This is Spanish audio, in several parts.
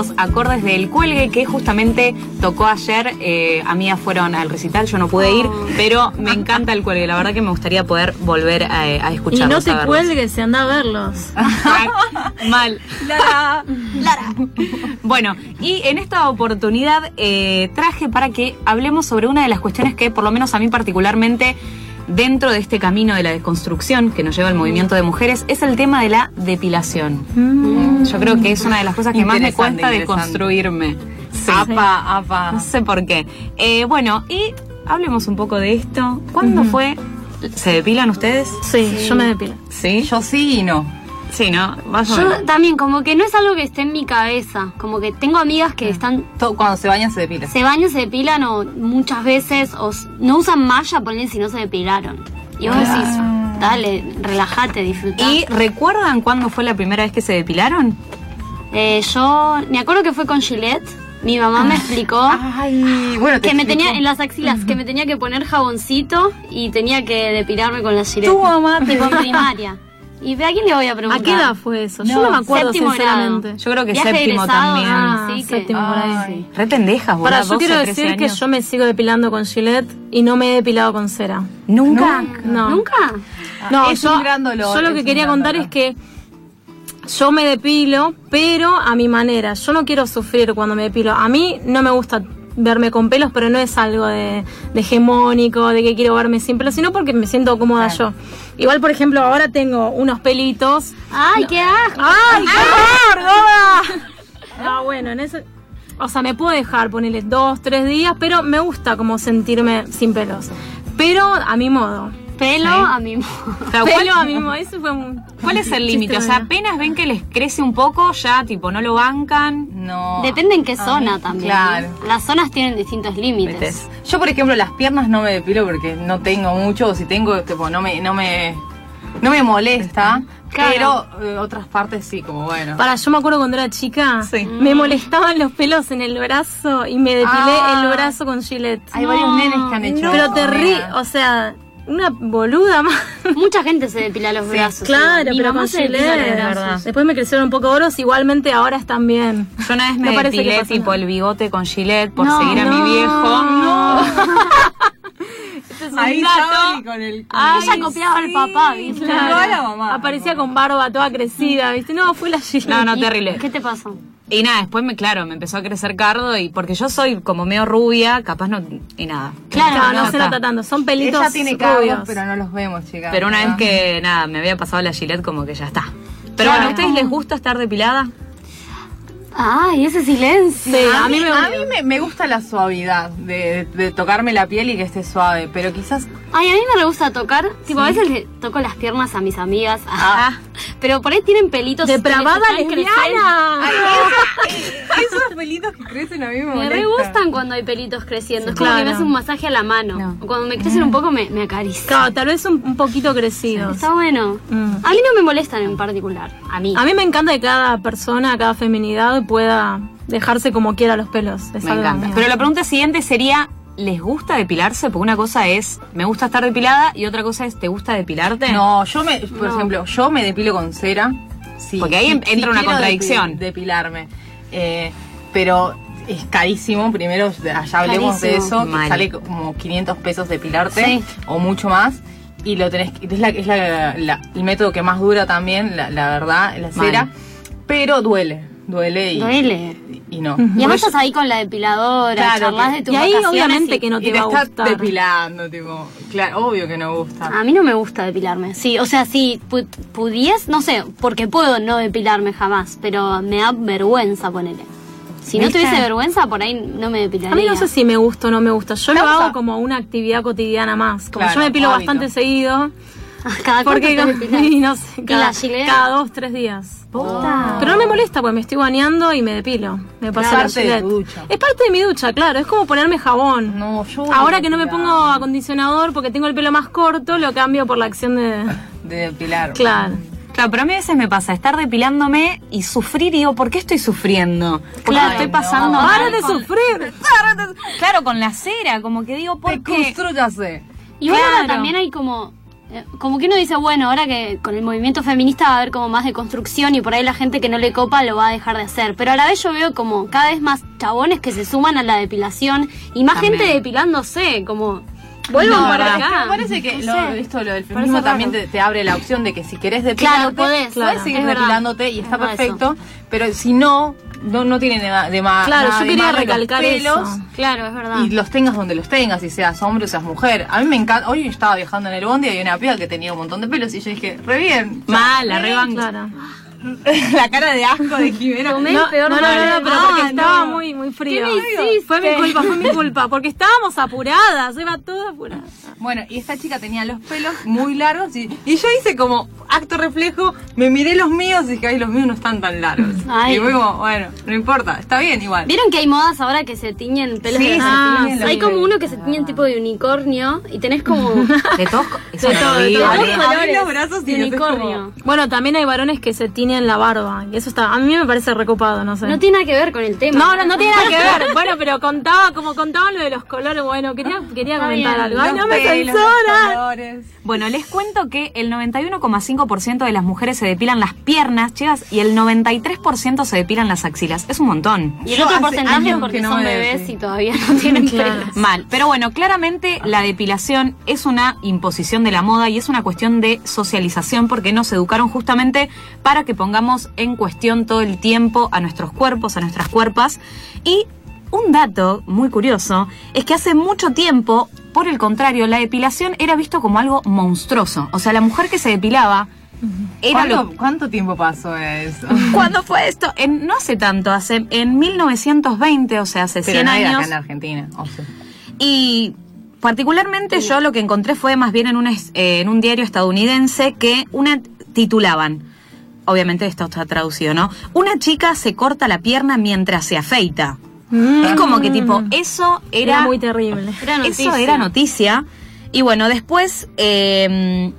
estos acordes del cuelgue que justamente tocó ayer. Eh, amigas fueron al recital, yo no pude ir, Oh. pero me encanta el cuelgue. La verdad que me gustaría poder volver a, a Y escucharlos. no te a cuelgues y anda a verlos. Mal. Lara. Lara. Bueno, y en esta oportunidad eh, traje para que hablemos sobre una de las cuestiones que, por lo menos a mí particularmente, dentro de este camino de la desconstrucción que nos lleva al movimiento de mujeres, es el tema de la depilación. Mm. Yo creo que es una de las cosas que más me cuesta interesante. deconstruirme. Sí. Apa, apa. No sé por qué. Eh, bueno, y hablemos un poco de esto. ¿Cuándo fue? ¿Se depilan ustedes? Sí, yo me depilo. Sí. Yo sí y no. Sí, ¿no? Más o menos. Yo también, como que no es algo que esté en mi cabeza. Como que tengo amigas que están. To- Cuando se bañan se depila. Se bañan, se depilan o muchas veces. O no usan malla, ponen si no se depilaron. Y vos decís, dale, relájate, disfruta. ¿Y recuerdan cuándo fue la primera vez que se depilaron? Eh, yo me acuerdo que fue con Gillette. Mi mamá me explicó Ay, bueno, te que me explico. tenía en las axilas, que me tenía que poner jaboncito y tenía que depilarme con la Gillette. Tu mamá te Tipo en primaria. ¿Y a quién le voy a preguntar? ¿A qué edad fue eso? Yo No, no me acuerdo, séptimo sinceramente. Yo creo que Viaje séptimo egresado, también. ah, Ah, sí, que- séptimo por ahí. Re pendejas, boludo. Para, yo 12, quiero 13 decir que yo me sigo depilando con Gillette y no me he depilado con cera. ¿Nunca? No. ¿Nunca? No, Es yo, un gran dolor, yo lo que quería contar dolor. es que yo me depilo, pero a mi manera. Yo no quiero sufrir cuando me depilo. A mí no me gusta verme con pelos, pero no es algo de, de hegemónico, de que quiero verme sin pelos, sino porque me siento cómoda yo. Igual, por ejemplo, ahora tengo unos pelitos. ¡Ay, qué asco! ¡Ay, qué horror! No, bueno, en eso... O sea, me puedo dejar ponerle dos, tres días, pero me gusta como sentirme sin pelos. Pero a mi modo. Pelo a mi Claro, ¿cuál, Pelo a mi modo. Eso fue un... cuál es el límite? O sea, apenas ven que les crece un poco, ya, tipo, no lo bancan. No. Depende en qué A zona también. Claro. ¿no? Las zonas tienen distintos límites. Yo, por ejemplo, las piernas no me depilo porque no tengo mucho, o si tengo, tipo, no me, no me, no me molesta. Claro. Pero eh, otras partes sí, como bueno. Para, yo me acuerdo cuando era chica, Sí. me molestaban los pelos en el brazo y me depilé Ah. el brazo con Gillette. Hay varios nenes que han hecho Pero te rí, amiga. o sea, una boluda más. Mucha gente se depila los brazos. claro, Mi pero mamá con se depila los brazos. Después me crecieron un poco oros, igualmente ahora están bien. Yo una vez me No depilé tipo nada. el bigote con Gillette por No, seguir a mi viejo. no. Ahí estaba y con el... con el- ella copiaba al papá, ¿viste? Claro. Igual la mamá. Aparecía con barba toda crecida, ¿viste? No, fue la Gillette. No, no, terrible. ¿Qué te pasó? Y nada, después me, claro, me empezó a crecer cardo y porque yo soy como medio rubia, capaz no, y nada. Claro, no, No, se nota tanto. Son pelitos Ella tiene rubios. pero no los vemos, chicas. Pero una vez que, nada, me había pasado la Gillette como que ya está. Pero Claro. bueno, ¿a ustedes les gusta estar depilada? Ay, ese silencio. Sí, A, a mí me a mí me, me gusta la suavidad de, de tocarme la piel y que esté suave, pero quizás Ay, a mí me re gusta tocar. Tipo, a veces le toco las piernas a mis amigas. Ah. Pero por ahí tienen pelitos. que Depravada lesbiana. esos pelitos que crecen a mí me creciendo. Me re molestan. gustan cuando hay pelitos creciendo. Es como que Claro. me hace un masaje a la mano. No. O cuando me crecen un poco me, me acaricia. Claro, tal vez un, un poquito crecidos. Está bueno. Mm. A mí no me molestan en particular. A mí. A mí me encanta que cada persona, cada feminidad pueda dejarse como quiera los pelos. Es Me encanta. mío. Pero la pregunta siguiente sería, ¿les gusta depilarse? Porque una cosa es, me gusta estar depilada y otra cosa es, ¿te gusta depilarte? No, yo me, por No. ejemplo, yo me depilo con cera. Sí, Porque ahí sí, en- sí entra una contradicción. depi- depilarme. Eh, pero es carísimo, primero allá hablemos de eso, que Mal. sale como 500 pesos depilarte Sí. o mucho más. Y lo tenés, que- es, la, es la- la- el método que más dura también, la, la verdad, la Mal. cera. Pero duele, duele y, Duele. y no. Y además estás ahí con la depiladora, Claro, charlas de tus y ahí obviamente y- que no y te te va a estás gustar. depilando, tipo, claro, obvio que no gusta. A mí no me gusta depilarme. Sí, o sea, si pu- pudies, no sé, porque puedo no depilarme jamás, pero me da vergüenza ponerle. Si no tuviese vergüenza, por ahí no me depilaría. A mí no sé si me gusta o no me gusta. Yo lo hago como una actividad cotidiana más. Como Claro, yo me depilo hábito. bastante seguido. Cada Porque depilás? y no sé, cada, la Gillette? cada dos, tres días. Posta. Pero no me molesta porque me estoy bañando y me depilo. Me paso Es la parte de Gillette. Es parte de mi ducha, claro. Es como ponerme jabón. No, yo Ahora que no me pongo acondicionador porque tengo el pelo más corto, lo cambio por la acción de... de depilar. Claro. Claro, pero a mí a veces me pasa estar depilándome y sufrir y digo, ¿por qué estoy sufriendo? Porque Claro, la estoy no. pasando ¡Para mal de con- sufrir! Claro, con la cera, como que digo, ¿por Te qué? construyase. Y bueno, Claro. también hay como como que uno dice, bueno, ahora que con el movimiento feminista va a haber como más de construcción y por ahí la gente que no le copa lo va a dejar de hacer. Pero a la vez yo veo como cada vez más chabones que se suman a la depilación y más También. gente depilándose, como vuelvan No, para acá. Me parece que No lo- esto lo del feminismo también te, te abre la opción de que si querés depilarte, Claro, podés, claro, seguir es verdad. depilándote y está Es perfecto, pero si no, no, no tiene de, de más Claro, nada yo quería los recalcar pelos eso. Claro, es verdad. Y los tengas donde los tengas, y seas hombre o seas mujer. A mí me encanta. Hoy estaba viajando en el bondi y había una piba que tenía un montón de pelos y yo dije, re bien. Mala, rebanco. Claro. la cara de asco de Jimena. Tomé No, el peor no, no, no, pero Ah, porque estaba no. muy, muy frío. ¿Qué me? Fue mi culpa, fue mi culpa, porque estábamos apuradas, iba todo apurada. Bueno, y esta chica tenía los pelos muy largos y, y yo hice como acto reflejo, me miré los míos y dije, ay, los míos no están tan largos. Ay. Y fue como, bueno, no importa, está bien igual. ¿Vieron que hay modas ahora que se tiñen pelos Sí, de se Ah, tiñen los Hay como uno que se tiñen tipo de unicornio y tenés como De todos, De es todo, de horrible. todo. Abrí- dos abrí colores los brazos y de como- unicornio. Bueno, también hay varones que se tiñen la barba, y eso está, a mí me parece recopado, no sé. No tiene nada que ver con el tema. no, no, no tiene nada que ver. Bueno, pero contaba, como contaban lo de los colores, bueno, quería, quería Está comentar bien. algo. Ay, no me censuran. Bueno, les cuento que el 91,5% de las mujeres se depilan las piernas, chicas, y el 93% se depilan las axilas. Es un montón. Y el Yo otro porcentaje es porque no son bebés y todavía no tienen Claro. pelos. Mal. Pero bueno, claramente la depilación es una imposición de la moda y es una cuestión de socialización porque nos educaron justamente para que pongamos en cuestión todo el tiempo a nuestros cuerpos, a nuestras cuerpas. Y un dato muy curioso es que hace mucho tiempo, por el contrario, la depilación era visto como algo monstruoso. O sea, la mujer que se depilaba era ¿Cuánto, lo cuánto tiempo pasó eso? ¿Cuándo fue esto? En- no hace tanto, hace en 1920, o sea, hace Pero 100 no era años. acá en Argentina. o sea. Y particularmente yo lo que encontré fue más bien en un, eh, en un diario estadounidense que una titulaban, obviamente esto está traducido, ¿no? Una chica se corta la pierna mientras se afeita. Es como que tipo, eso era, Era muy terrible. Era eso era noticia. Y bueno, después eh,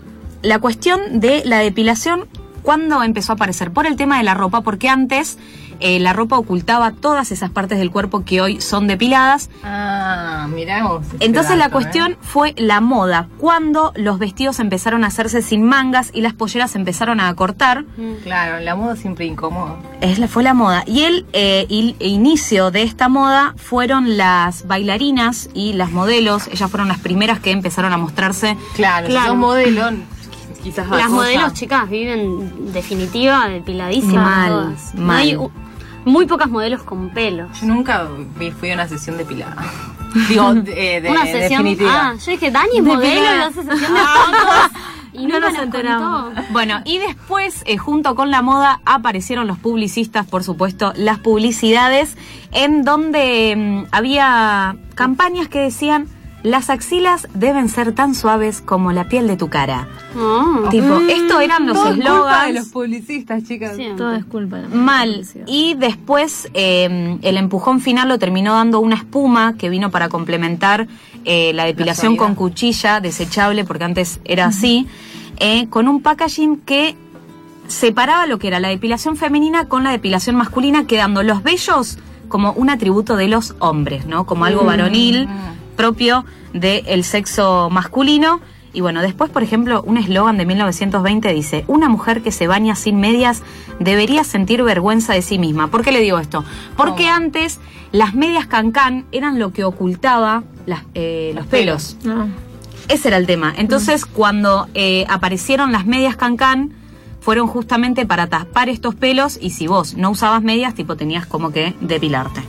la cuestión de la depilación, ¿cuándo empezó a aparecer? Por el tema de la ropa, porque antes eh, la ropa ocultaba todas esas partes del cuerpo que hoy son depiladas. Ah, mirá vos. este Entonces la dato, cuestión ¿eh? fue la moda, cuando los vestidos empezaron a hacerse sin mangas y las polleras empezaron a acortar. Claro, la moda siempre incómoda. Es la, fue la moda. Y el eh, il- inicio de esta moda fueron las bailarinas y las modelos. Ellas fueron las primeras que empezaron a mostrarse. Claro, si Claro. sos modelo, quizás Las cosa- modelos, chicas, viven definitiva depiladísimas Mal, todas. No mal. hay muy pocas modelos con pelos. Yo nunca fui a una sesión depilada. Digo, de, de- Una sesión. definitiva. Ah, yo dije, Dani es modelo y hace sesión de fotos. Y No nos nos enteramos. contó. Bueno, y después, eh, junto con la moda, aparecieron los publicistas, por supuesto, las publicidades, en donde mm, había campañas que decían, las axilas deben ser tan suaves como la piel de tu cara. Ah. Tipo, esto eran los Todo es culpa de eslogans. los publicistas, chicas. Sí. Todo es culpa. de Mal. Y después eh, el empujón final lo terminó dando una espuma que vino para complementar eh, la depilación con cuchilla desechable, porque antes era así, eh, con un packaging que separaba lo que era la depilación femenina con la depilación masculina, quedando los vellos como un atributo de los hombres, ¿no? Como algo varonil propio del sexo masculino. Y bueno, después, por ejemplo, un eslogan de 1920 dice, una mujer que se baña sin medias debería sentir vergüenza de sí misma. ¿Por qué le digo esto? Porque ¿Cómo? antes las medias cancán eran lo que ocultaba las, eh, los pelos. No. Ese era el tema. Entonces, cuando eh, aparecieron las medias cancán, fueron justamente para tapar estos pelos y si vos no usabas medias, tipo tenías como que depilarte.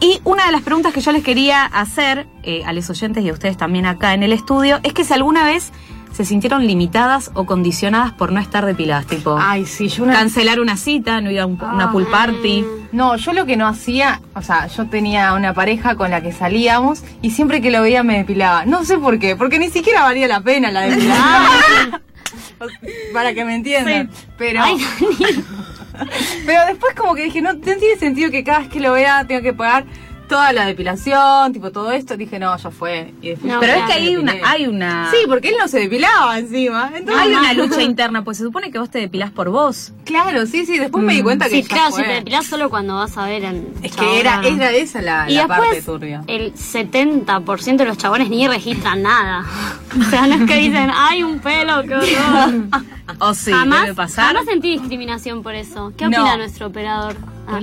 Y una de las preguntas que yo les quería hacer eh, a los oyentes y a ustedes también acá en el estudio es que si alguna vez se sintieron limitadas o condicionadas por no estar depiladas, tipo Ay, sí, yo una... cancelar una cita, no ir a un- una pool party. No, yo lo que no hacía, o sea, yo tenía una pareja con la que salíamos y siempre que lo veía me depilaba. No sé por qué, porque ni siquiera valía la pena la depilación. Para que me entiendan. Pero, Ay, pero después como que dije, no, no tiene sentido que cada vez que lo vea tenga que pagar toda la depilación, tipo todo esto, dije, no, ya fue. Y después- No, Pero es que hay una, hay una. Sí, porque él no se depilaba encima. Entonces, hay una lucha interna, pues se supone que vos te depilás por vos. Claro, sí, sí. Después me di cuenta que Sí, ya claro, fue. si te depilás solo cuando vas a ver al Es chabón. que era, era esa la, Y la parte después, turbia. el 70% de los chabones ni registran nada. O sea, no es que dicen, hay un pelo, qué horror. O sí, jamás, debe pasar. jamás sentí discriminación por eso. ¿Qué No. opina nuestro operador? Ah.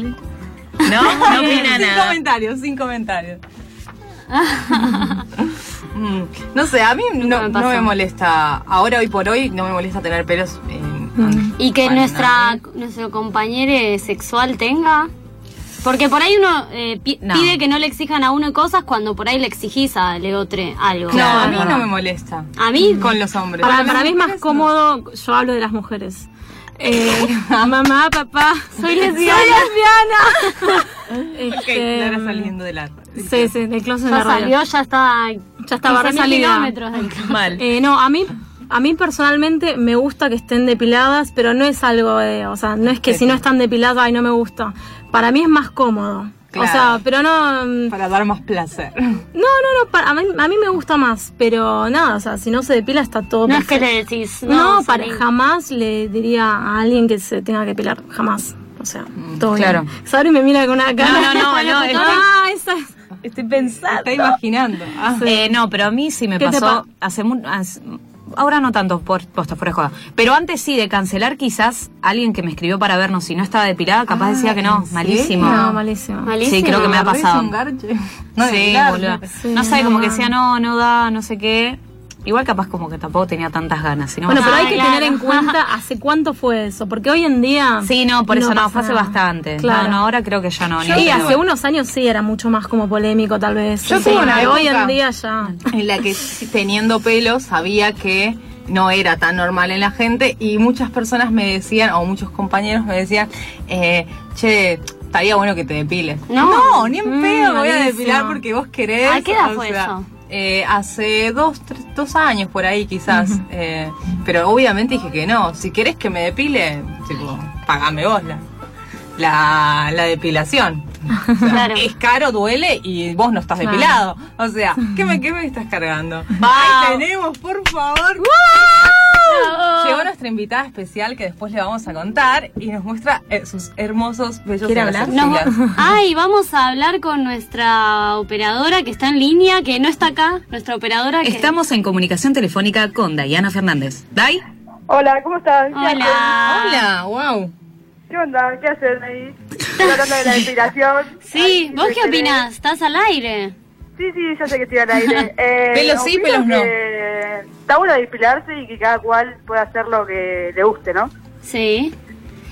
No, no opina sin nada. comentarios, sin comentarios. Mm, no sé, a mí no, me no pasó. me molesta, ahora hoy por hoy no me molesta tener pelos. en- Y que nuestra, nuestro compañero sexual tenga. Porque por ahí uno eh, pi- No. pide que no le exijan a uno cosas cuando por ahí le exigís al otro algo. No, a mí no me molesta. A mí, Con los hombres. Para, para mí es más cómodo, yo hablo de las mujeres. Eh, mamá, papá, Soy lesbiana. Soy lesbiana. Ok, Este, Clara saliendo del arco. Sí, sí, del closet de ya la radio. salió, ya está. Ya estaba 15.000 resalida. Mal. Eh, no, a mí, a mí personalmente me gusta que estén depiladas, pero no es algo de, o sea, no es que si no están depiladas, ay, no me gusta. Para mí es más cómodo. O sea, pero no, mm, Para dar más placer. no, no, no, para- a, mí, a mí me gusta más, pero nada, o sea, si no se depila está todo No es que le decís. No, No, para jamás le diría a alguien que se tenga que depilar, jamás. O sea, todo claro. bien. Sabri me mira con una cara. No, no, no, no, es que- Ah, esa Estoy pensando. Está imaginando. Ah. Eh, no, pero a mí sí me ¿Qué te pasó pa- hace hace- Ahora no tanto por posta fuera de joda. Pero antes sí, de cancelar quizás alguien que me escribió para vernos si no estaba depilada, capaz decía que no, ¿en malísimo. No, malísimo. Malísimo. Sí, creo que me ha pasado. No, sí, largo. No sé, como que decía no, no da, no sé qué. Igual capaz como que tampoco tenía tantas ganas. sino Bueno, pero hay que claro. tener en cuenta hace cuánto fue eso, porque hoy en día... Sí, no, por eso no, fue hace bastante. Claro. No, no, ahora creo que ya no. ni Sí, pedo. hace unos años sí era mucho más como polémico tal vez. Yo Sí, tuve una pero hoy época- en día ya... en la que teniendo pelo sabía que no era tan normal en la gente y muchas personas me decían, o muchos compañeros me decían, eh, che, estaría bueno que te depiles. No. ni en Mm, pedo me voy a depilar porque vos querés. ¿A qué edad o fue sea, eso? Eh, hace dos, tres- dos años por ahí quizás. eh, pero obviamente dije que no. Si querés que me depile, tipo, pagame vos la, la, la depilación. O sea, Claro. Es caro, duele y vos no estás depilado. O sea, ¿qué me, qué me estás cargando? Wow. Ahí tenemos, por favor. Llegó nuestra invitada especial que después le vamos a contar y nos muestra eh, sus hermosos, bellos ¿Quiere y hablar? pilas. Ay, vamos a hablar con nuestra operadora que está en línea, que no está acá, nuestra operadora que... Estamos en comunicación telefónica con Dayana Fernández. ¿Day? Hola, ¿cómo estás? Hola. Hola, wow. ¿Qué onda? ¿Qué haces ahí? Estoy hablando de la depilación. Sí, Ay, ¿vos qué opinás? ¿Estás al aire? Sí, sí, ya sé que estoy al aire. Eh, Pelos sí, pelos no. Está bueno depilarse y que cada cual pueda hacer lo que le guste, ¿no? Sí.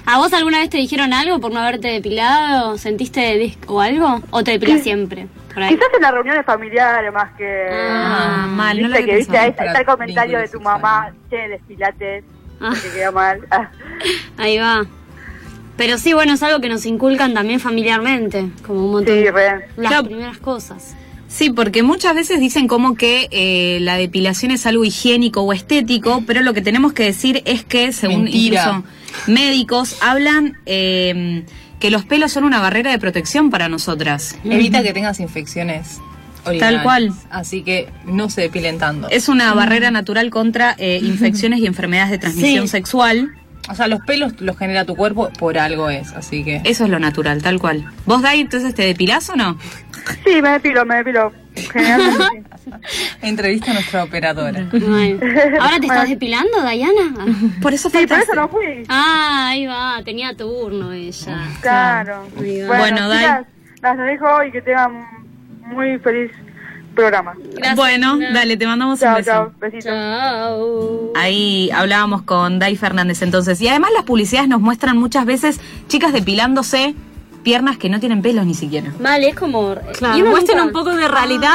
¿A vos alguna vez te dijeron algo por no haberte depilado? ¿Sentiste dis- o algo? ¿O te depilas siempre? Por ahí. Quizás en las reuniones familiares más que... Ah, mal, no lo Viste que viste ahí está el comentario de tu mamá, che, despilate, Ah. que queda mal. Ah. Ahí va. Pero sí, bueno, es algo que nos inculcan también familiarmente, como un montón Sí, de re. las Claro. primeras cosas. Sí, porque muchas veces dicen como que eh, la depilación es algo higiénico o estético, pero lo que tenemos que decir es que, según Mentira. incluso médicos, hablan eh, que los pelos son una barrera de protección para nosotras. Evita que tengas infecciones. orinales. Tal cual. Así que no se depilen tanto. Es una barrera natural contra eh, infecciones y enfermedades de transmisión Sí. sexual. O sea, los pelos los genera tu cuerpo, por algo es. Así que. Eso es lo natural, tal cual. ¿Vos, Dai, entonces te depilás o no? Sí, me depilo, me depilo. Generalmente. Entrevista a nuestra operadora. Bueno. ¿Ahora te estás depilando, Dayana? Por eso Sí, por eso no fui. Ah, ahí va, tenía turno ella. Claro. Va. Bueno, Dai. chicas, las dejo y que tengan muy feliz programa. Gracias, bueno, dale, te mandamos un beso. chao. Besitos. Chao. Ahí hablábamos con Dai Fernández entonces. Y además las publicidades nos muestran muchas veces chicas depilándose piernas que no tienen pelos ni siquiera. Vale, es como... Claro, y muestren un poco de realidad.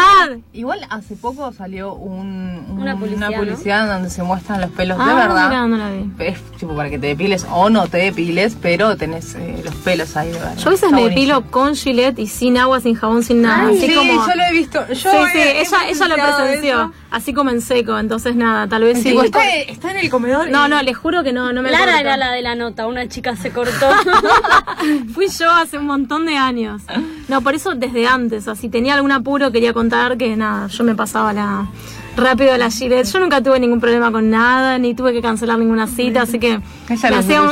Igual hace poco salió un, un- Una publicidad, publicidad donde se muestran los pelos de Ah, verdad. mirá, no la vi. Es tipo para que te depiles o no te depiles, pero tenés eh, los pelos ahí de verdad. Yo a veces Está me buenísimo. depilo con Gillette y sin agua, sin jabón, sin nada. Ay, así sí, como... yo lo he visto. Yo sí, sí, he- ella, ella lo presenció. eso. Así como en seco, entonces nada, tal vez sí. Tipo, está, está en el comedor. No, y- no, les juro que no, no me Lara corto. era la de la nota, una chica se cortó. Fui yo hace hace un montón de años. No, por eso desde antes. O sea, si tenía algún apuro quería contar que nada, yo me pasaba la rápido a la Gillette. Yo nunca tuve ningún problema con nada, ni tuve que cancelar ninguna cita, así que Ella me hacía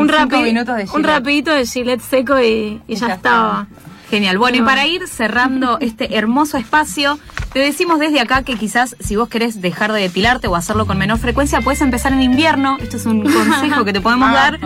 un rapi- minutos de un rapidito de Gillette seco y, y ya, ya estaba. Genial. Bueno, y para ir cerrando este hermoso espacio, te decimos desde acá que quizás si vos querés dejar de depilarte o hacerlo con menor frecuencia, puedes empezar en invierno. Esto es un consejo que te podemos dar.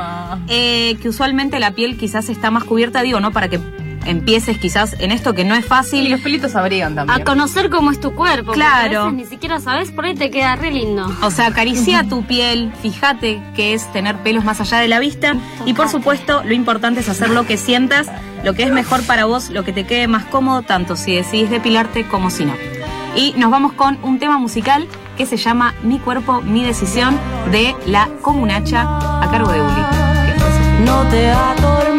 Eh, que usualmente la piel quizás está más cubierta, digo, ¿no? Para que empieces quizás en esto que no es Y fácil. los pelitos abrigan también. A conocer cómo es tu cuerpo. Claro. A veces ni siquiera sabes, por ahí te queda re lindo. O sea, acaricia tu piel, fíjate que es tener pelos más allá de la vista y por supuesto lo importante es hacer lo que sientas, lo que es mejor para vos, lo que te quede más cómodo, tanto si decidís depilarte como si no. Y nos vamos con un tema musical que se llama Mi cuerpo, mi decisión de la Comunacha a cargo de Uli. No te atormentes